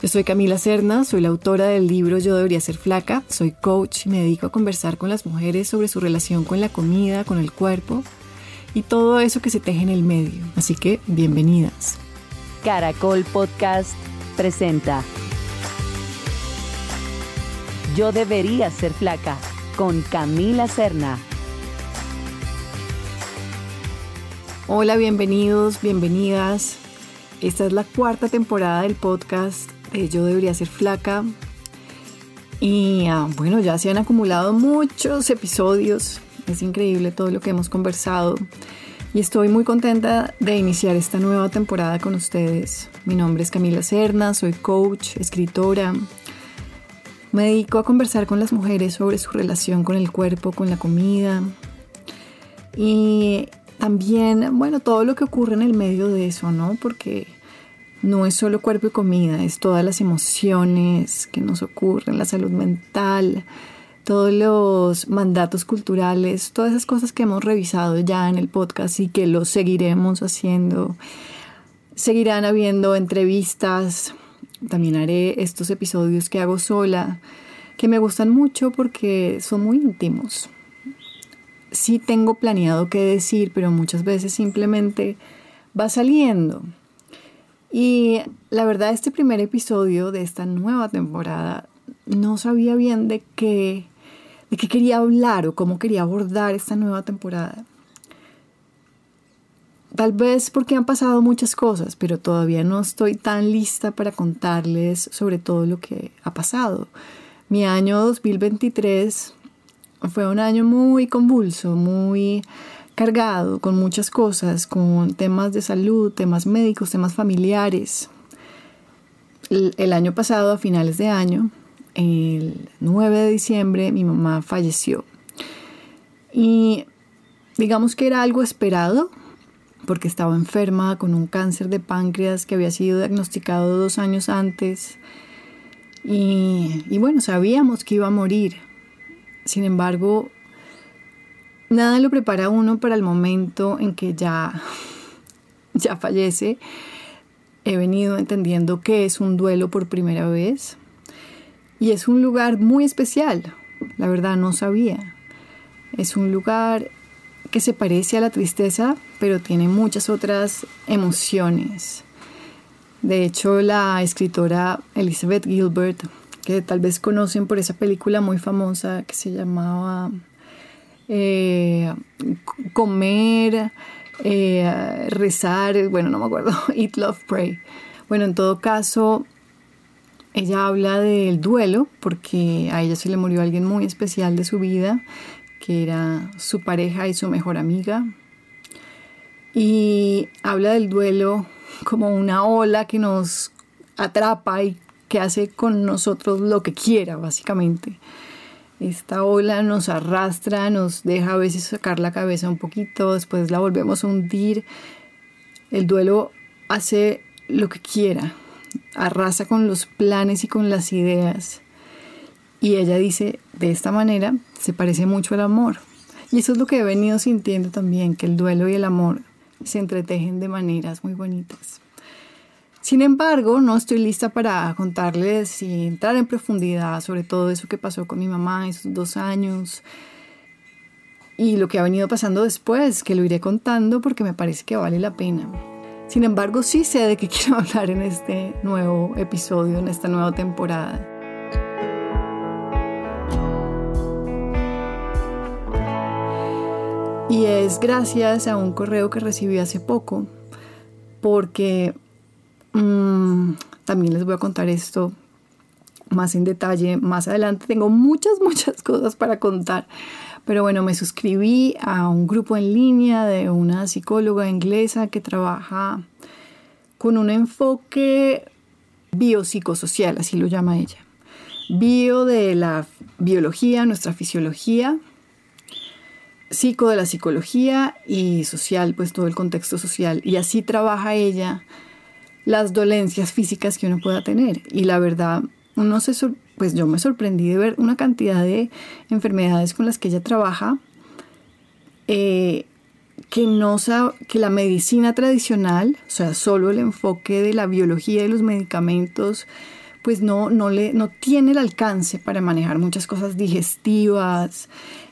Yo soy Camila Cerna, soy la autora del libro Yo debería ser flaca, soy coach y me dedico a conversar con las mujeres sobre su relación con la comida, con el cuerpo y todo eso que se teje en el medio. Así que bienvenidas. Caracol Podcast presenta Yo debería ser flaca con Camila Serna. Hola, bienvenidos, bienvenidas. Esta es la cuarta temporada del podcast de Yo debería ser flaca. Y ah, bueno, ya se han acumulado muchos episodios es increíble todo lo que hemos conversado y estoy muy contenta de iniciar esta nueva temporada con ustedes. Mi nombre es Camila Serna, soy coach, escritora. Me dedico a conversar con las mujeres sobre su relación con el cuerpo, con la comida y también, bueno, todo lo que ocurre en el medio de eso, ¿no? Porque no es solo cuerpo y comida, es todas las emociones que nos ocurren, la salud mental, todos los mandatos culturales, todas esas cosas que hemos revisado ya en el podcast y que lo seguiremos haciendo. Seguirán habiendo entrevistas, también haré estos episodios que hago sola, que me gustan mucho porque son muy íntimos. Sí tengo planeado qué decir, pero muchas veces simplemente va saliendo. Y la verdad, este primer episodio de esta nueva temporada no sabía bien de qué de qué quería hablar o cómo quería abordar esta nueva temporada. Tal vez porque han pasado muchas cosas, pero todavía no estoy tan lista para contarles sobre todo lo que ha pasado. Mi año 2023 fue un año muy convulso, muy cargado, con muchas cosas, con temas de salud, temas médicos, temas familiares. El, año pasado, a finales de año, el 9 de diciembre mi mamá falleció. Y digamos que era algo esperado, porque estaba enferma con un cáncer de páncreas que había sido diagnosticado dos años antes. Y bueno, sabíamos que iba a morir. Sin embargo, nada lo prepara uno para el momento en que ya, ya fallece. He venido entendiendo que es un duelo por primera vez y es un lugar muy especial, la verdad no sabía. Es un lugar que se parece a la tristeza, pero tiene muchas otras emociones. De hecho, la escritora Elizabeth Gilbert, que tal vez conocen por esa película muy famosa que se llamaba eh, Comer, eh, Rezar, bueno, no me acuerdo, Eat, Love, Pray. Bueno, en todo caso, ella habla del duelo porque a ella se le murió alguien muy especial de su vida, que era su pareja y su mejor amiga. Y habla del duelo como una ola que nos atrapa y que hace con nosotros lo que quiera, básicamente. Esta ola nos arrastra, nos deja a veces sacar la cabeza un poquito, después la volvemos a hundir. El duelo hace lo que quiera, arrasa con los planes y con las ideas. Y ella dice, de esta manera se parece mucho al amor. Y eso es lo que he venido sintiendo también, que el duelo y el amor se entretejen de maneras muy bonitas. Sin embargo, no estoy lista para contarles y entrar en profundidad sobre todo eso que pasó con mi mamá esos dos años y lo que ha venido pasando después, que lo iré contando porque me parece que vale la pena. Sin embargo, sí sé de qué quiero hablar en este nuevo episodio, en esta nueva temporada. Y es gracias a un correo que recibí hace poco, porque mm, también les voy a contar esto más en detalle más adelante. Tengo muchas, muchas cosas para contar. Pero bueno, me suscribí a un grupo en línea de una psicóloga inglesa que trabaja con un enfoque biopsicosocial, así lo llama ella. Bio de la biología, nuestra fisiología, psico de la psicología y social, pues todo el contexto social. Y así trabaja ella las dolencias físicas que uno pueda tener. Y la verdad, uno se, pues yo me sorprendí de ver una cantidad de enfermedades con las que ella trabaja eh, que no que la medicina tradicional, o sea, solo el enfoque de la biología y los medicamentos, pues no, no, le, no tiene el alcance para manejar muchas cosas digestivas,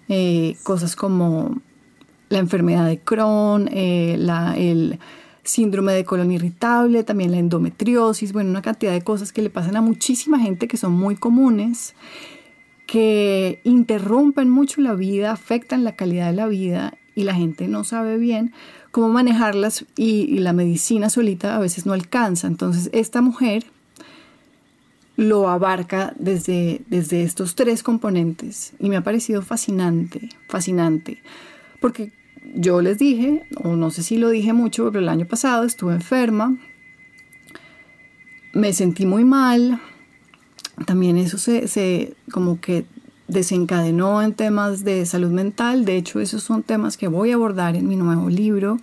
eh, cosas como la enfermedad de Crohn, eh, la, el síndrome de colon irritable, también la endometriosis, bueno, una cantidad de cosas que le pasan a muchísima gente que son muy comunes, que interrumpen mucho la vida, afectan la calidad de la vida y la gente no sabe bien cómo manejarlas y, la medicina solita a veces no alcanza. Entonces, esta mujer lo abarca desde, desde estos tres componentes y me ha parecido fascinante, fascinante, porque yo les dije, o no sé si lo dije mucho, pero el año pasado estuve enferma, me sentí muy mal, también eso se, como que desencadenó en temas de salud mental, de hecho esos son temas que voy a abordar en mi nuevo libro,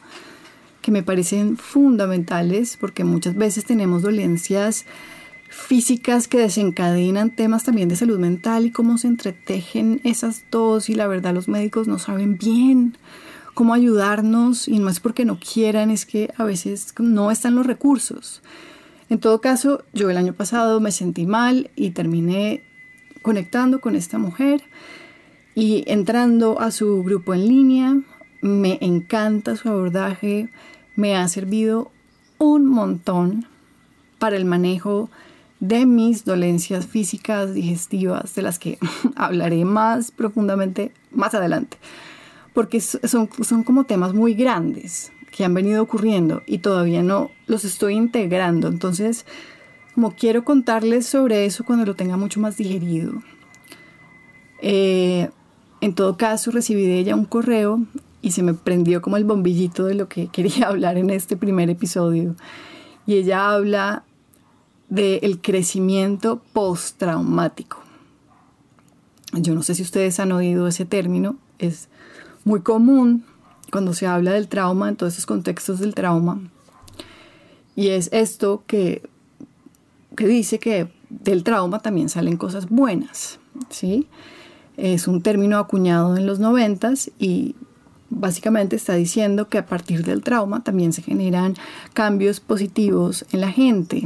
que me parecen fundamentales porque muchas veces tenemos dolencias físicas que desencadenan temas también de salud mental y cómo se entretejen esas dos y la verdad los médicos no saben bien cómo ayudarnos y no es porque no quieran, es que a veces no están los recursos. En todo caso, yo el año pasado me sentí mal y terminé conectando con esta mujer y entrando a su grupo en línea. Me encanta su abordaje, me ha servido un montón para el manejo de mis dolencias físicas, digestivas, de las que hablaré más profundamente más adelante porque son, son como temas muy grandes que han venido ocurriendo y todavía no los estoy integrando. Entonces, como quiero contarles sobre eso cuando lo tenga mucho más digerido. Eh, en todo caso, recibí de ella un correo y se me prendió como el bombillito de lo que quería hablar en este primer episodio. Y ella habla del crecimiento postraumático. Yo no sé si ustedes han oído ese término, es muy común cuando se habla del trauma, en todos esos contextos del trauma. Y es esto que, que dice que del trauma también salen cosas buenas, ¿sí? Es un término acuñado en los noventas y básicamente está diciendo que a partir del trauma también se generan cambios positivos en la gente.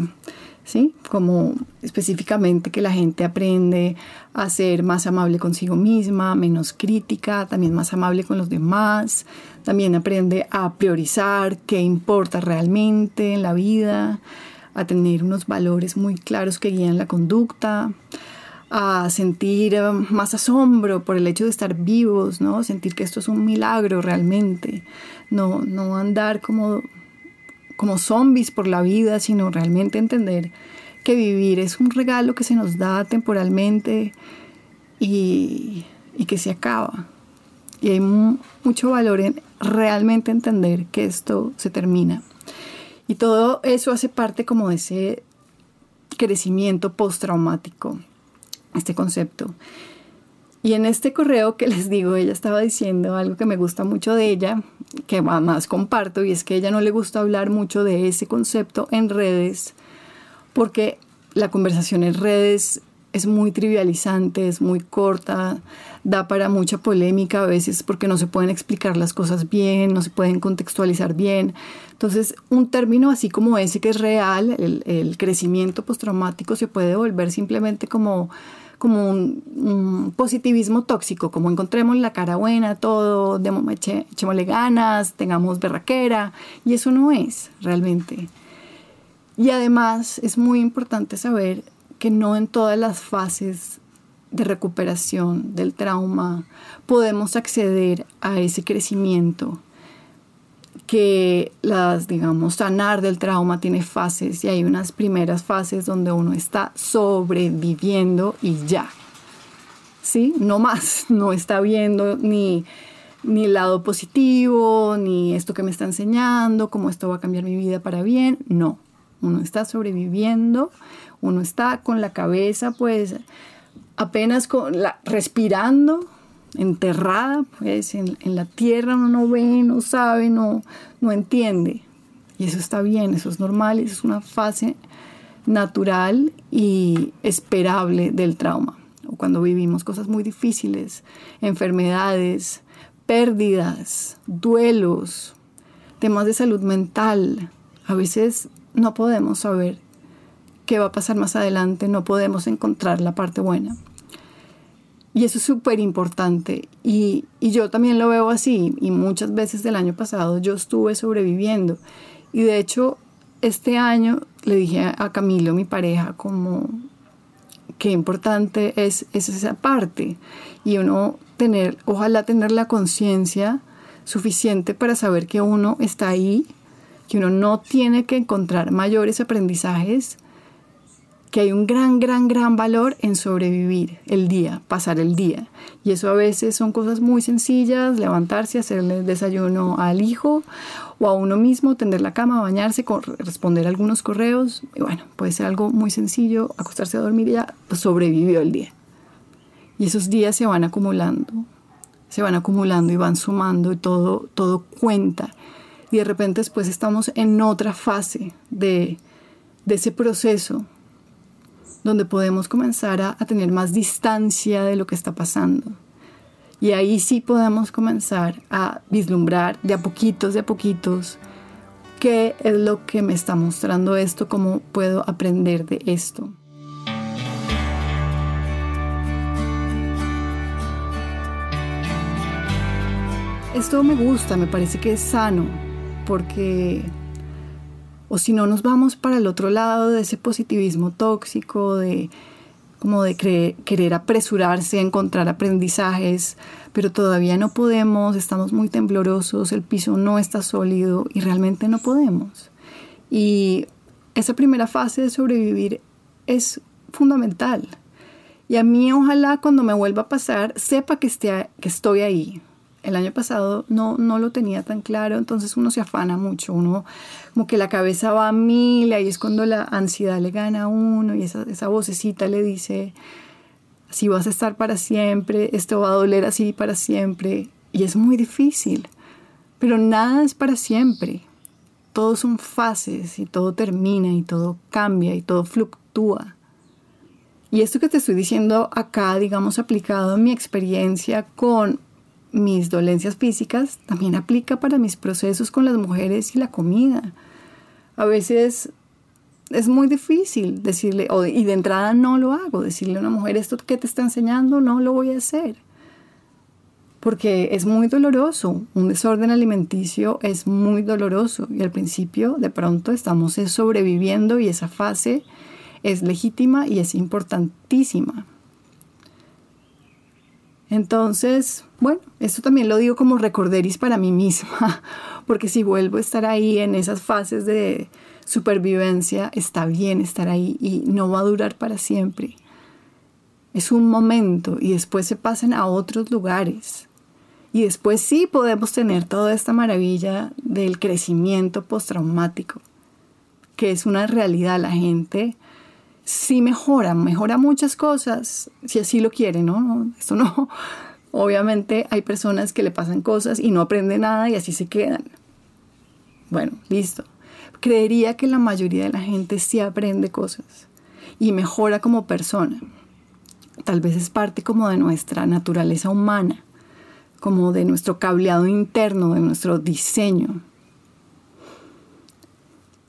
¿Sí? Como específicamente que la gente aprende a ser más amable consigo misma, menos crítica, también más amable con los demás, también aprende a priorizar qué importa realmente en la vida, a tener unos valores muy claros que guían la conducta, a sentir más asombro por el hecho de estar vivos, ¿no? Sentir que esto es un milagro realmente, no, no andar como como zombies por la vida, sino realmente entender que vivir es un regalo que se nos da temporalmente y, que se acaba. Y hay mucho valor en realmente entender que esto se termina. Y todo eso hace parte como de ese crecimiento postraumático, este concepto. Y en este correo que les digo, ella estaba diciendo algo que me gusta mucho de ella, que más comparto, y es que ella no le gusta hablar mucho de ese concepto en redes, porque la conversación en redes es muy trivializante, es muy corta, da para mucha polémica a veces porque no se pueden explicar las cosas bien, no se pueden contextualizar bien. Entonces, un término así como ese que es real, el, el crecimiento postraumático, se puede volver simplemente como como un, positivismo tóxico, como encontremos la cara buena, todo, echémosle ganas, tengamos berraquera, y eso no es realmente. Y además es muy importante saber que no en todas las fases de recuperación del trauma podemos acceder a ese crecimiento que las, digamos, sanar del trauma tiene fases y hay unas primeras fases donde uno está sobreviviendo y ya. ¿Sí? No más, no está viendo ni, ni el lado positivo, ni esto que me está enseñando, cómo esto va a cambiar mi vida para bien. No, uno está sobreviviendo, uno está con la cabeza pues apenas con la, respirando, enterrada pues en, la tierra, no ve, no sabe, no, no entiende. Y eso está bien, eso es normal, eso es una fase natural y esperable del trauma. O cuando vivimos cosas muy difíciles, enfermedades, pérdidas, duelos, temas de salud mental, a veces no podemos saber qué va a pasar más adelante, no podemos encontrar la parte buena. Y eso es súper importante. Y, y, yo también lo veo así. Y muchas veces del año pasado yo estuve sobreviviendo. Y de hecho, este año le dije a Camilo, mi pareja, como qué importante es, es esa parte. Y uno tener, ojalá tener la conciencia suficiente para saber que uno está ahí, que uno no tiene que encontrar mayores aprendizajes que hay un gran, gran, gran valor en sobrevivir el día, pasar el día. Y eso a veces son cosas muy sencillas, levantarse, hacerle desayuno al hijo o a uno mismo, tender la cama, bañarse, responder algunos correos. Y bueno, puede ser algo muy sencillo, acostarse a dormir y ya sobrevivió el día. Y esos días se van acumulando, se van acumulando y van sumando y todo, todo cuenta. Y de repente después estamos en otra fase de, de ese proceso donde podemos comenzar a, tener más distancia de lo que está pasando. Y ahí sí podemos comenzar a vislumbrar de a poquitos, de a poquitos, qué es lo que me está mostrando esto, cómo puedo aprender de esto. Esto me gusta, me parece que es sano, porque o si no nos vamos para el otro lado de ese positivismo tóxico, de como de querer apresurarse a encontrar aprendizajes, pero todavía no podemos, estamos muy temblorosos, el piso no está sólido y realmente no podemos. Y esa primera fase de sobrevivir es fundamental. Y a mí ojalá cuando me vuelva a pasar sepa que, estoy ahí, el año pasado no, no lo tenía tan claro, entonces uno se afana mucho, uno como que la cabeza va a mil, ahí es cuando la ansiedad le gana a uno y esa, esa vocecita le dice, así vas a estar para siempre, esto va a doler así para siempre, y es muy difícil, pero nada es para siempre, todo son fases y todo termina y todo cambia y todo fluctúa. Y esto que te estoy diciendo acá, digamos, aplicado en mi experiencia con mis dolencias físicas también aplica para mis procesos con las mujeres y la comida. A veces es muy difícil decirle, y de entrada no lo hago, decirle a una mujer esto que te está enseñando no lo voy a hacer. Porque es muy doloroso, un desorden alimenticio es muy doloroso y al principio de pronto estamos sobreviviendo y esa fase es legítima y es importantísima. Entonces, bueno, esto también lo digo como recorderis para mí misma, porque si vuelvo a estar ahí en esas fases de supervivencia, está bien estar ahí y no va a durar para siempre. Es un momento y después se pasan a otros lugares. Y después sí podemos tener toda esta maravilla del crecimiento postraumático, que es una realidad. La gente sí mejora, mejora muchas cosas, si así lo quiere, ¿no? Esto no, obviamente hay personas que le pasan cosas y no aprenden nada y así se quedan. Bueno, listo. Creería que la mayoría de la gente sí aprende cosas y mejora como persona. tal vez es parte como de nuestra naturaleza humana, como de nuestro cableado interno, de nuestro diseño.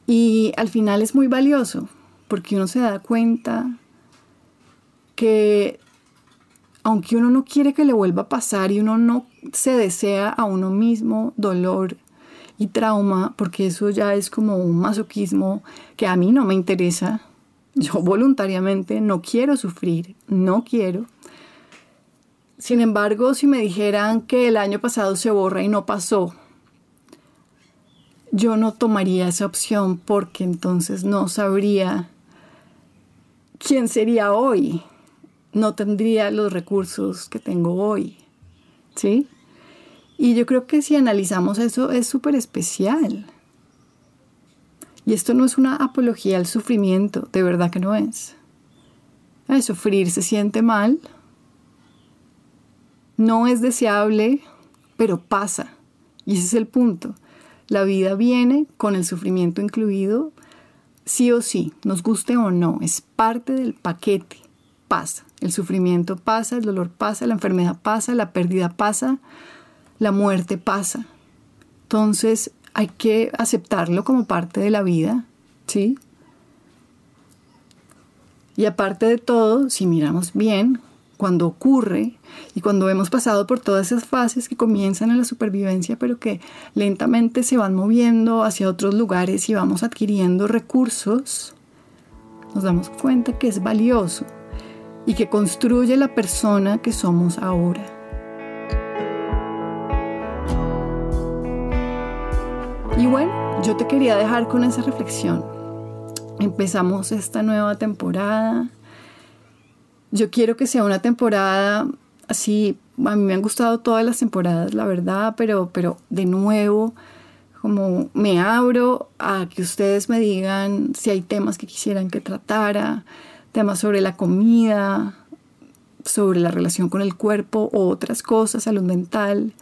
Y al final es muy valioso porque uno se da cuenta que aunque uno no quiere que le vuelva a pasar y uno no se desea a uno mismo dolor y trauma, porque eso ya es como un masoquismo que a mí no me interesa, yo voluntariamente no quiero sufrir, no quiero. Sin embargo, si me dijeran que el año pasado se borra y no pasó, yo no tomaría esa opción porque entonces no sabría quién sería hoy. No tendría los recursos que tengo hoy. ¿Sí? Y yo creo que si analizamos eso es súper especial. Y esto no es una apología al sufrimiento, de verdad que no es. El sufrir se siente mal, no es deseable, pero pasa. Y ese es el punto. La vida viene con el sufrimiento incluido, sí o sí, nos guste o no, es parte del paquete. Pasa. El sufrimiento pasa, el dolor pasa, la enfermedad pasa, la pérdida pasa, la muerte pasa. Entonces, hay que aceptarlo como parte de la vida, ¿sí? Y aparte de todo, si miramos bien, cuando ocurre y cuando hemos pasado por todas esas fases que comienzan en la supervivencia, pero que lentamente se van moviendo hacia otros lugares y vamos adquiriendo recursos, nos damos cuenta que es valioso y que construye la persona que somos ahora. Y bueno, yo te quería dejar con esa reflexión. Empezamos esta nueva temporada. Yo quiero que sea una temporada así, a mí me han gustado todas las temporadas, la verdad, pero, pero de nuevo, como me abro a que ustedes me digan si hay temas que quisieran que tratara, temas sobre la comida, sobre la relación con el cuerpo o otras cosas, salud mental.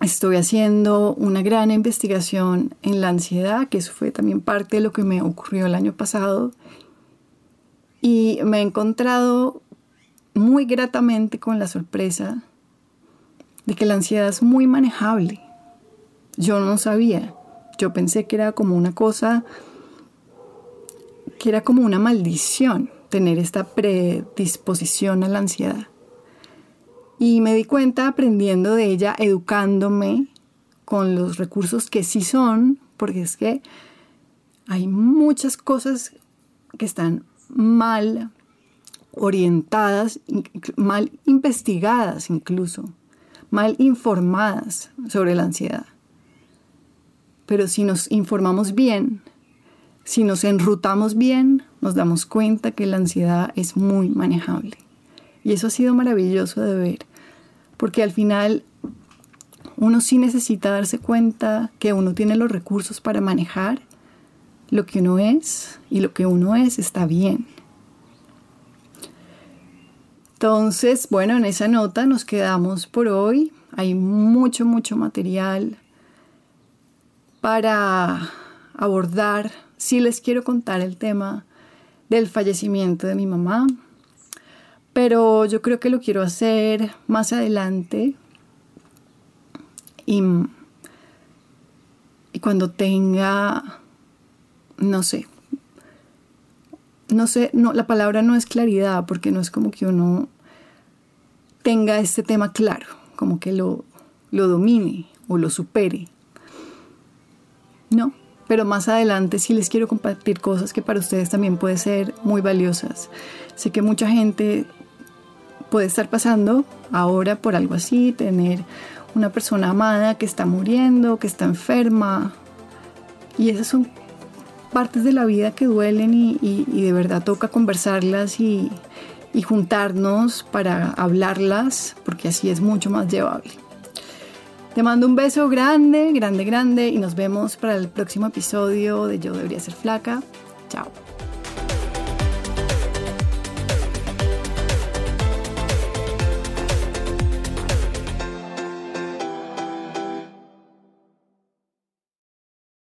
Estoy haciendo una gran investigación en la ansiedad, que eso fue también parte de lo que me ocurrió el año pasado. Y me he encontrado muy gratamente con la sorpresa de que la ansiedad es muy manejable. Yo no sabía. Yo pensé que era como una cosa, que era como una maldición tener esta predisposición a la ansiedad. Y me di cuenta aprendiendo de ella, educándome con los recursos que sí son, porque es que hay muchas cosas que están mal orientadas, mal investigadas incluso, mal informadas sobre la ansiedad. Pero si nos informamos bien, si nos enrutamos bien, nos damos cuenta que la ansiedad es muy manejable. Y eso ha sido maravilloso de ver porque al final uno sí necesita darse cuenta que uno tiene los recursos para manejar lo que uno es y lo que uno es está bien. Entonces, bueno, en esa nota nos quedamos por hoy. Hay mucho, mucho material para abordar. Sí les quiero contar el tema del fallecimiento de mi mamá, pero yo creo que lo quiero hacer más adelante y, y cuando tenga, no sé, no sé, no, la palabra no es claridad porque no es como que uno tenga este tema claro, como que lo, lo domine o lo supere. No, pero más adelante sí les quiero compartir cosas que para ustedes también pueden ser muy valiosas. Sé que mucha gente puede estar pasando ahora por algo así, tener una persona amada que está muriendo, que está enferma. Y esas son partes de la vida que duelen y, de verdad toca conversarlas y, juntarnos para hablarlas, porque así es mucho más llevable. Te mando un beso grande, grande, grande y nos vemos para el próximo episodio de Yo debería ser flaca. Chao.